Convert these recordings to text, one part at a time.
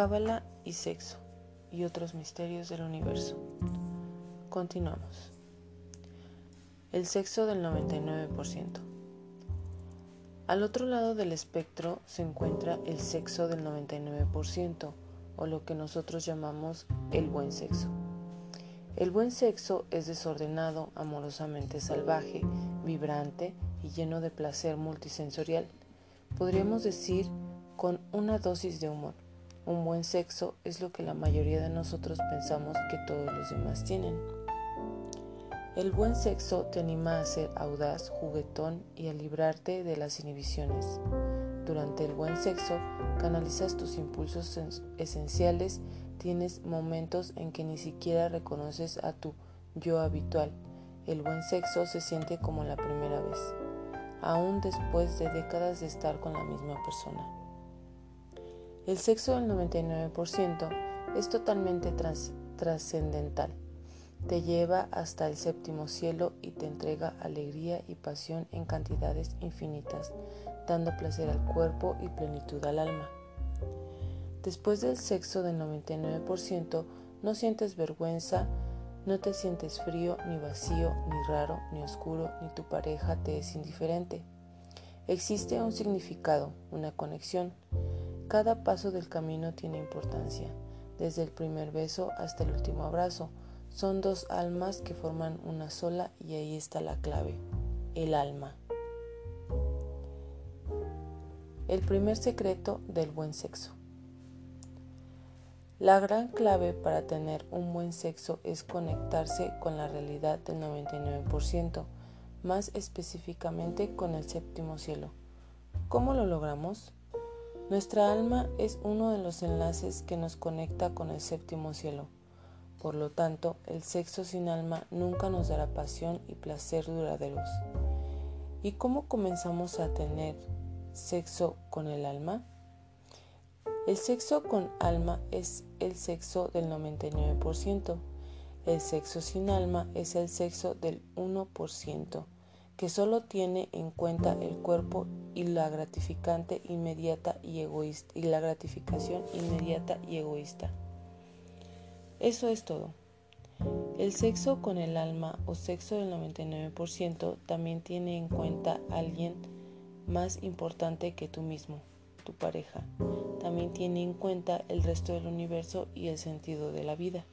Cábala y sexo y otros misterios del universo. Continuamos. El sexo del 99%. Al otro lado del espectro se encuentra el sexo del 99%, o lo que nosotros llamamos el buen sexo. El buen sexo es desordenado, amorosamente salvaje, vibrante y lleno de placer multisensorial. Podríamos decir con una dosis de humor. Un buen sexo es lo que la mayoría de nosotros pensamos que todos los demás tienen. El buen sexo te anima a ser audaz, juguetón y a librarte de las inhibiciones. Durante el buen sexo canalizas tus impulsos esenciales, tienes momentos en que ni siquiera reconoces a tu yo habitual. El buen sexo se siente como la primera vez, aún después de décadas de estar con la misma persona. El sexo del 99% es totalmente trascendental te lleva hasta el séptimo cielo y te entrega alegría y pasión en cantidades infinitas, dando placer al cuerpo y plenitud al alma. Después del sexo del 99%, no sientes vergüenza, no te sientes frío, ni vacío, ni raro, ni oscuro, ni tu pareja te es indiferente. Existe un significado, una conexión. Cada paso del camino tiene importancia, desde el primer beso hasta el último abrazo, son dos almas que forman una sola y ahí está la clave, el alma. El primer secreto del buen sexo. La gran clave para tener un buen sexo es conectarse con la realidad del 99%, más específicamente con el séptimo cielo. ¿Cómo lo logramos? Nuestra alma es uno de los enlaces que nos conecta con el séptimo cielo. Por lo tanto, el sexo sin alma nunca nos dará pasión y placer duraderos. ¿Y cómo comenzamos a tener sexo con el alma? El sexo con alma es el sexo del 99%. El sexo sin alma es el sexo del 1%, que solo tiene en cuenta el cuerpo y la gratificante inmediata y egoísta y la gratificación inmediata y egoísta. Eso es todo. El sexo con el alma o sexo del 99% también tiene en cuenta a alguien más importante que tú mismo, tu pareja. También tiene en cuenta el resto del universo y el sentido de la vida.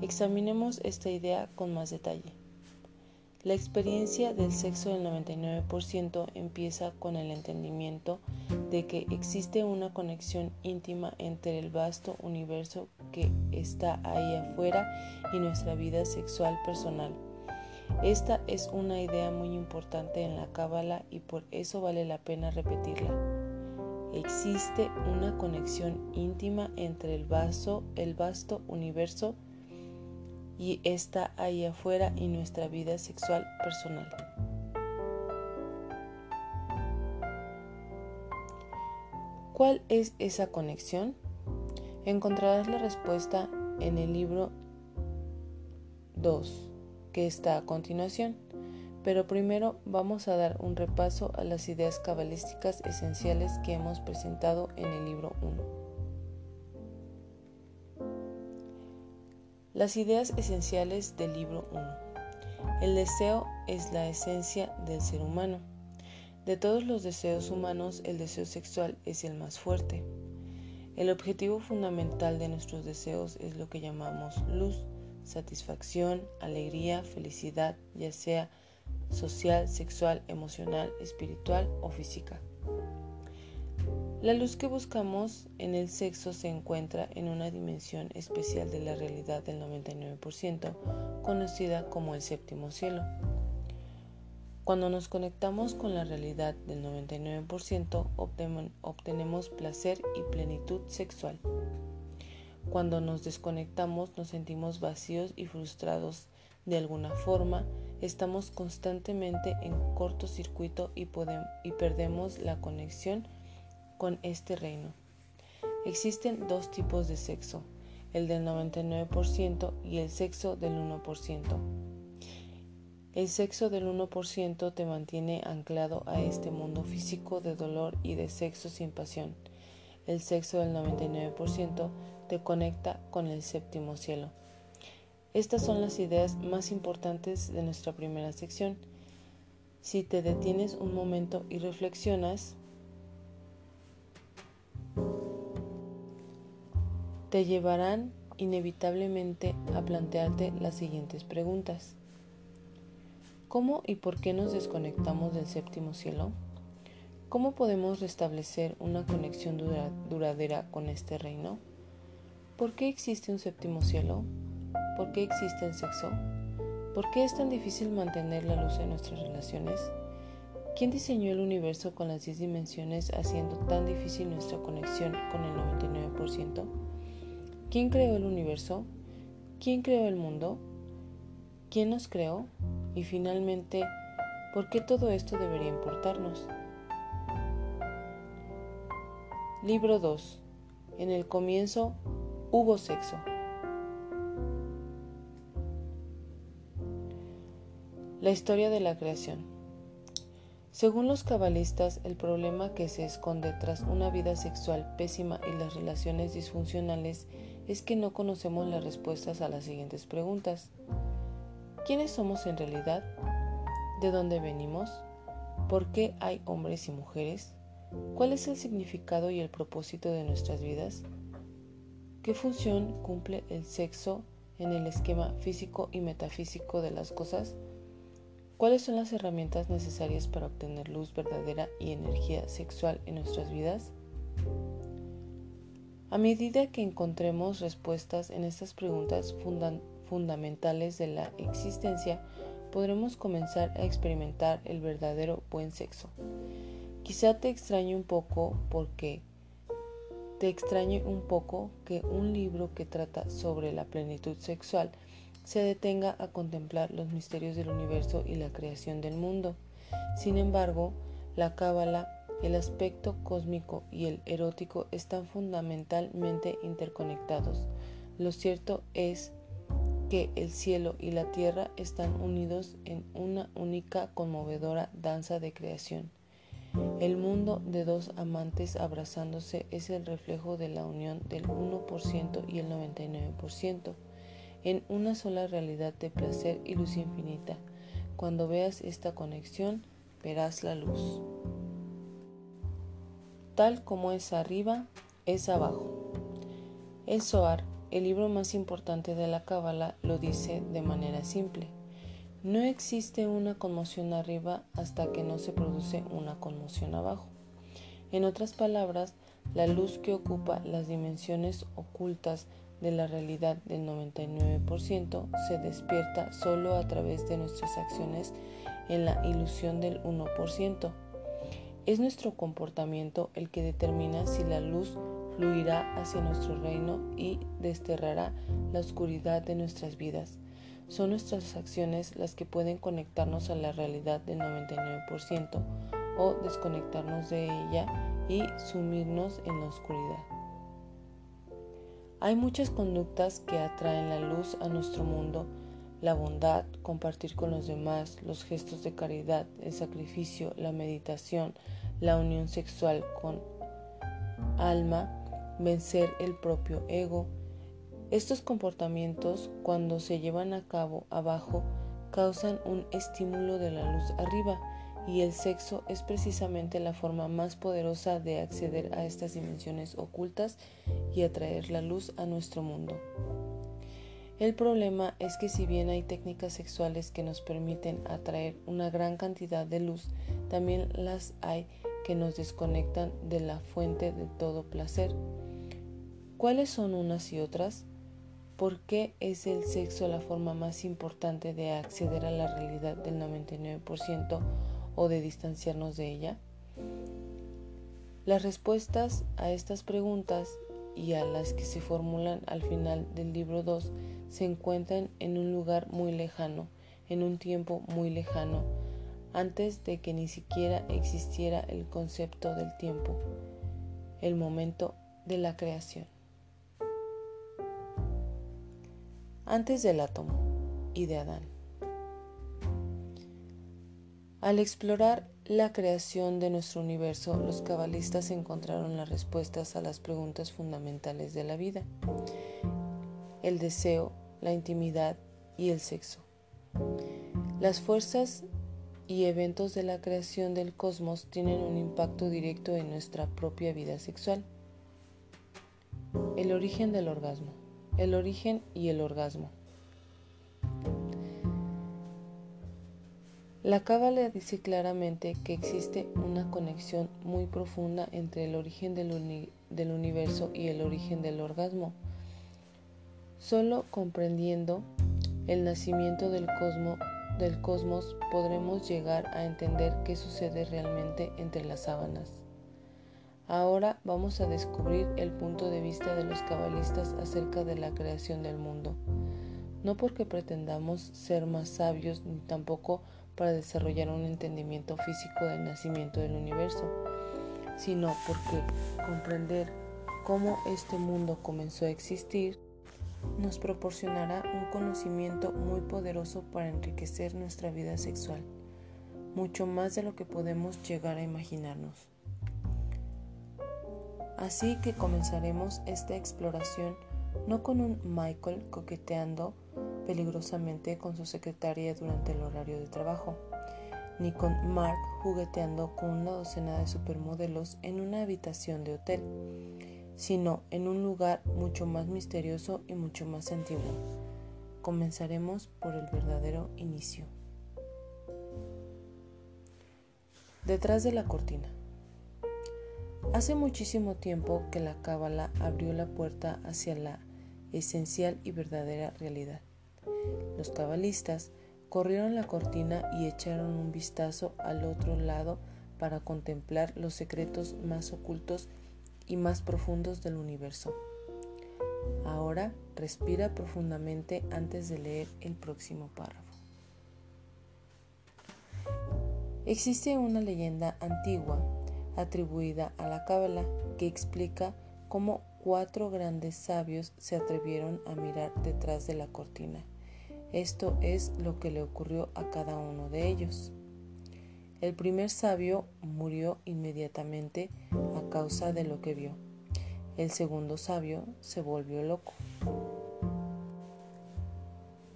Examinemos esta idea con más detalle. La experiencia del sexo del 99% empieza con el entendimiento de que existe una conexión íntima entre el vasto universo que está ahí afuera y nuestra vida sexual personal. Esta es una idea muy importante en la cábala y por eso vale la pena repetirla. Existe una conexión íntima entre el vasto, el vasto universo y está ahí afuera y nuestra vida sexual personal. ¿Cuál es esa conexión? Encontrarás la respuesta en el libro 2, que está a continuación. Pero primero vamos a dar un repaso a las ideas cabalísticas esenciales que hemos presentado en el libro 1. Las ideas esenciales del libro 1. El deseo es la esencia del ser humano. De todos los deseos humanos, el deseo sexual es el más fuerte. El objetivo fundamental de nuestros deseos es lo que llamamos luz, satisfacción, alegría, felicidad, ya sea social, sexual, emocional, espiritual o física. La luz que buscamos en el sexo se encuentra en una dimensión especial de la realidad del 99%, conocida como el séptimo cielo. Cuando nos conectamos con la realidad del 99%, obtenemos placer y plenitud sexual. Cuando nos desconectamos nos sentimos vacíos y frustrados de alguna forma, estamos constantemente en cortocircuito y, y perdemos la conexión con este reino. Existen dos tipos de sexo, el del 99% y el sexo del 1%. El sexo del 1% te mantiene anclado a este mundo físico de dolor y de sexo sin pasión. el sexo del 99% te conecta con el séptimo cielo. Estas son las ideas más importantes de nuestra primera sección. Si te detienes un momento y reflexionas, te llevarán inevitablemente a plantearte las siguientes preguntas. ¿Cómo y por qué nos desconectamos del séptimo cielo? ¿Cómo podemos restablecer una conexión duradera con este reino? ¿Por qué existe un séptimo cielo? ¿Por qué existe el sexo? ¿Por qué es tan difícil mantener la luz en nuestras relaciones? ¿Quién diseñó el universo con las 10 dimensiones haciendo tan difícil nuestra conexión con el 99%? ¿Quién creó el universo? ¿Quién creó el mundo? ¿Quién nos creó? Y finalmente, ¿por qué todo esto debería importarnos? Libro 2. En el comienzo hubo sexo. La historia de la creación. Según los cabalistas, el problema que se esconde tras una vida sexual pésima y las relaciones disfuncionales es que no conocemos las respuestas a las siguientes preguntas. ¿Quiénes somos en realidad? ¿De dónde venimos? ¿Por qué hay hombres y mujeres? ¿Cuál es el significado y el propósito de nuestras vidas? ¿Qué función cumple el sexo en el esquema físico y metafísico de las cosas? ¿Cuáles son las herramientas necesarias para obtener luz verdadera y energía sexual en nuestras vidas? A medida que encontremos respuestas en estas preguntas fundamentales de la existencia, podremos comenzar a experimentar el verdadero buen sexo. Quizá te extrañe un poco porque te extrañe un poco que un libro que trata sobre la plenitud sexual se detenga a contemplar los misterios del universo y la creación del mundo. Sin embargo, la cábala el aspecto cósmico y el erótico están fundamentalmente interconectados. Lo cierto es que el cielo y la tierra están unidos en una única conmovedora danza de creación. El mundo de dos amantes abrazándose es el reflejo de la unión del 1% y el 99%, en una sola realidad de placer y luz infinita. Cuando veas esta conexión, verás la luz. Tal como es arriba, es abajo. El Zohar, el libro más importante de la Cábala, lo dice de manera simple. No existe una conmoción arriba hasta que no se produce una conmoción abajo. En otras palabras, la luz que ocupa las dimensiones ocultas de la realidad del 99% se despierta solo a través de nuestras acciones en la ilusión del 1%. Es nuestro comportamiento el que determina si la luz fluirá hacia nuestro reino y desterrará la oscuridad de nuestras vidas. Son nuestras acciones las que pueden conectarnos a la realidad del 99% o desconectarnos de ella y sumirnos en la oscuridad. Hay muchas conductas que atraen la luz a nuestro mundo la bondad, compartir con los demás, los gestos de caridad, el sacrificio, la meditación, la unión sexual con alma, vencer el propio ego. Estos comportamientos, cuando se llevan a cabo abajo, causan un estímulo de la luz arriba y el sexo es precisamente la forma más poderosa de acceder a estas dimensiones ocultas y atraer la luz a nuestro mundo. El problema es que si bien hay técnicas sexuales que nos permiten atraer una gran cantidad de luz, también las hay que nos desconectan de la fuente de todo placer. ¿Cuáles son unas y otras? ¿Por qué es el sexo la forma más importante de acceder a la realidad del 99% o de distanciarnos de ella? Las respuestas a estas preguntas y a las que se formulan al final del libro 2 se encuentran en un lugar muy lejano, en un tiempo muy lejano, antes de que ni siquiera existiera el concepto del tiempo, el momento de la creación. Antes del átomo y de Adán. Al explorar la creación de nuestro universo, los cabalistas encontraron las respuestas a las preguntas fundamentales de la vida, el deseo, la intimidad y el sexo. Las fuerzas y eventos de la creación del cosmos tienen un impacto directo en nuestra propia vida sexual. El origen del orgasmo. El origen y el orgasmo. La Cábala dice claramente que existe una conexión muy profunda entre el origen del, universo y el origen del orgasmo. Solo comprendiendo el nacimiento del, del cosmos podremos llegar a entender qué sucede realmente entre las sábanas. Ahora vamos a descubrir el punto de vista de los cabalistas acerca de la creación del mundo. No porque pretendamos ser más sabios ni tampoco para desarrollar un entendimiento físico del nacimiento del universo, sino porque comprender cómo este mundo comenzó a existir nos proporcionará un conocimiento muy poderoso para enriquecer nuestra vida sexual, mucho más de lo que podemos llegar a imaginarnos. Así que comenzaremos esta exploración no con un Michael coqueteando peligrosamente con su secretaria durante el horario de trabajo, ni con Mark jugueteando con una docena de supermodelos en una habitación de hotel, sino en un lugar mucho más misterioso y mucho más antiguo. Comenzaremos por el verdadero inicio. Detrás de la cortina. Hace muchísimo tiempo que la cábala abrió la puerta hacia la esencial y verdadera realidad. Los cabalistas corrieron la cortina y echaron un vistazo al otro lado para contemplar los secretos más ocultos y más profundos del universo. Ahora respira profundamente antes de leer el próximo párrafo. Existe una leyenda antigua atribuida a la Cábala que explica cómo cuatro grandes sabios se atrevieron a mirar detrás de la cortina esto es lo que le ocurrió a cada uno de ellos. El primer sabio murió inmediatamente a causa de lo que vio. El segundo sabio se volvió loco.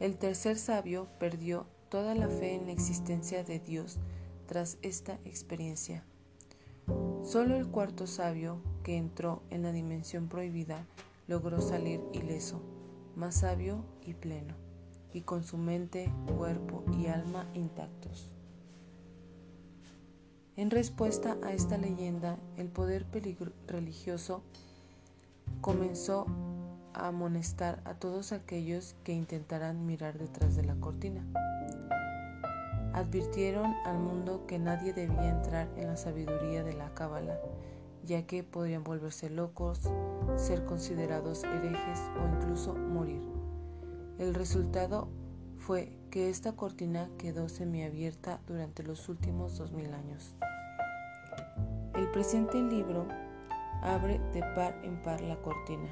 El tercer sabio perdió toda la fe en la existencia de Dios tras esta experiencia. Solo el cuarto sabio, que entró en la dimensión prohibida, logró salir ileso, más sabio y pleno y con su mente, cuerpo y alma intactos. En respuesta a esta leyenda, el poder religioso comenzó a amonestar a todos aquellos que intentaran mirar detrás de la cortina. Advirtieron al mundo que nadie debía entrar en la sabiduría de la cábala, ya que podrían volverse locos, ser considerados herejes o incluso morir. El resultado fue que esta cortina quedó semiabierta durante los últimos dos mil años. El presente libro abre de par en par la cortina.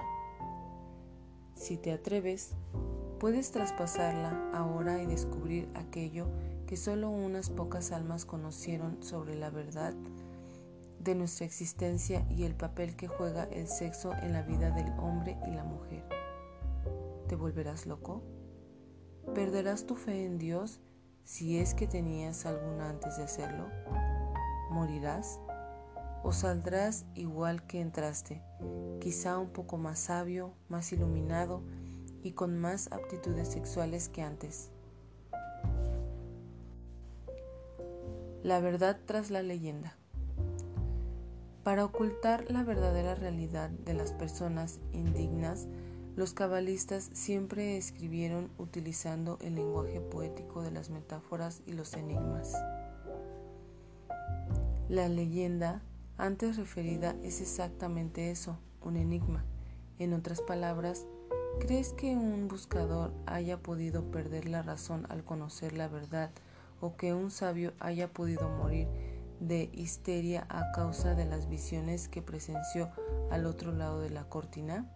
Si te atreves, puedes traspasarla ahora y descubrir aquello que solo unas pocas almas conocieron sobre la verdad de nuestra existencia y el papel que juega el sexo en la vida del hombre y la mujer. ¿Te volverás loco? ¿Perderás tu fe en Dios si es que tenías alguna antes de hacerlo? ¿Morirás? ¿O saldrás igual que entraste, quizá un poco más sabio, más iluminado y con más aptitudes sexuales que antes? La verdad tras la leyenda. Para ocultar la verdadera realidad de las personas indignas, los cabalistas siempre escribieron utilizando el lenguaje poético de las metáforas y los enigmas. La leyenda antes referida es exactamente eso, un enigma. En otras palabras, ¿crees que un buscador haya podido perder la razón al conocer la verdad o que un sabio haya podido morir de histeria a causa de las visiones que presenció al otro lado de la cortina?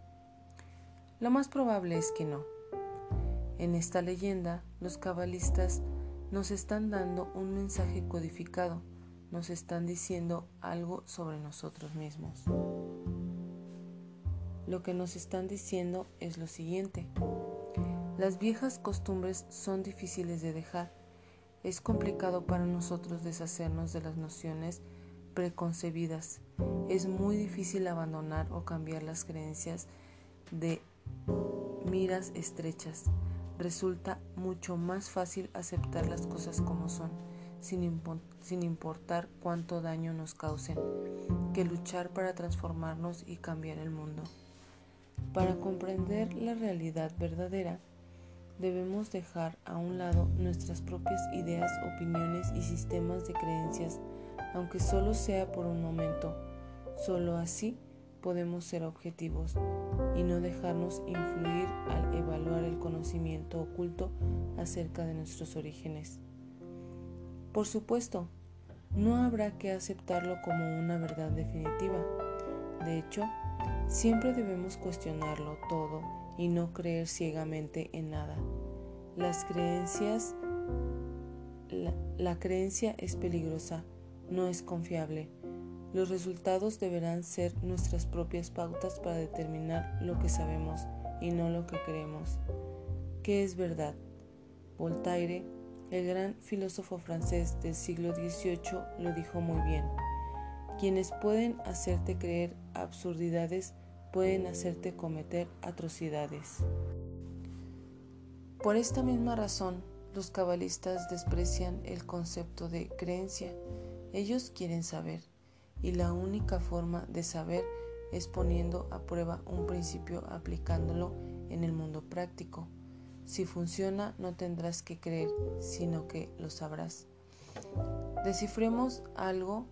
Lo más probable es que no. En esta leyenda, los cabalistas nos están dando un mensaje codificado, nos están diciendo algo sobre nosotros mismos. Lo que nos están diciendo es lo siguiente. Las viejas costumbres son difíciles de dejar. Es complicado para nosotros deshacernos de las nociones preconcebidas. Es muy difícil abandonar o cambiar las creencias de miras estrechas. Resulta mucho más fácil aceptar las cosas como son, sin, importar cuánto daño nos causen, que luchar para transformarnos y cambiar el mundo. Para comprender la realidad verdadera, debemos dejar a un lado nuestras propias ideas, opiniones y sistemas de creencias, aunque solo sea por un momento. Solo así podemos ser objetivos y no dejarnos influir al evaluar el conocimiento oculto acerca de nuestros orígenes. Por supuesto, no habrá que aceptarlo como una verdad definitiva. De hecho, siempre debemos cuestionarlo todo y no creer ciegamente en nada. Las creencias, la, la creencia es peligrosa, no es confiable los resultados deberán ser nuestras propias pautas para determinar lo que sabemos y no lo que creemos. ¿Qué es verdad? Voltaire, el gran filósofo francés del siglo XVIII, lo dijo muy bien. Quienes pueden hacerte creer absurdidades pueden hacerte cometer atrocidades. Por esta misma razón, los cabalistas desprecian el concepto de creencia. Ellos quieren saber y la única forma de saber es poniendo a prueba un principio aplicándolo en el mundo práctico. Si funciona no tendrás que creer, sino que lo sabrás. Descifremos algo,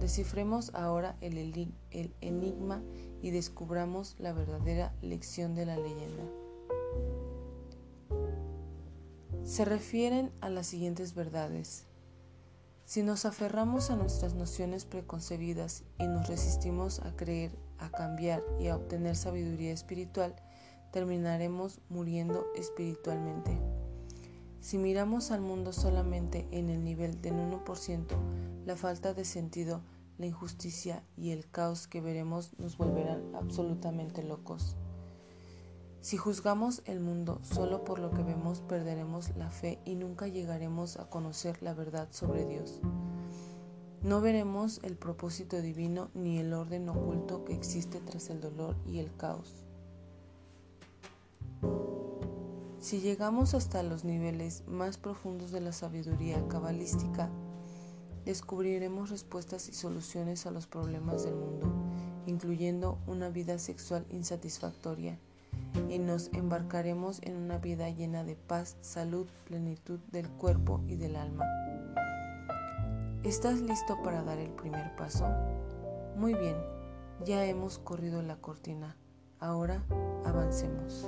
descifremos ahora el, el enigma y descubramos la verdadera lección de la leyenda. Se refieren a las siguientes verdades. Si nos aferramos a nuestras nociones preconcebidas y nos resistimos a creer, a cambiar y a obtener sabiduría espiritual, terminaremos muriendo espiritualmente. Si miramos al mundo solamente en el nivel del 1%, la falta de sentido, la injusticia y el caos que veremos nos volverán absolutamente locos. Si juzgamos el mundo solo por lo que vemos, perderemos la fe y nunca llegaremos a conocer la verdad sobre Dios. No veremos el propósito divino ni el orden oculto que existe tras el dolor y el caos. Si llegamos hasta los niveles más profundos de la sabiduría cabalística, descubriremos respuestas y soluciones a los problemas del mundo, incluyendo una vida sexual insatisfactoria y nos embarcaremos en una vida llena de paz, salud, plenitud del cuerpo y del alma. ¿Estás listo para dar el primer paso? Muy bien, ya hemos corrido la cortina. Ahora avancemos.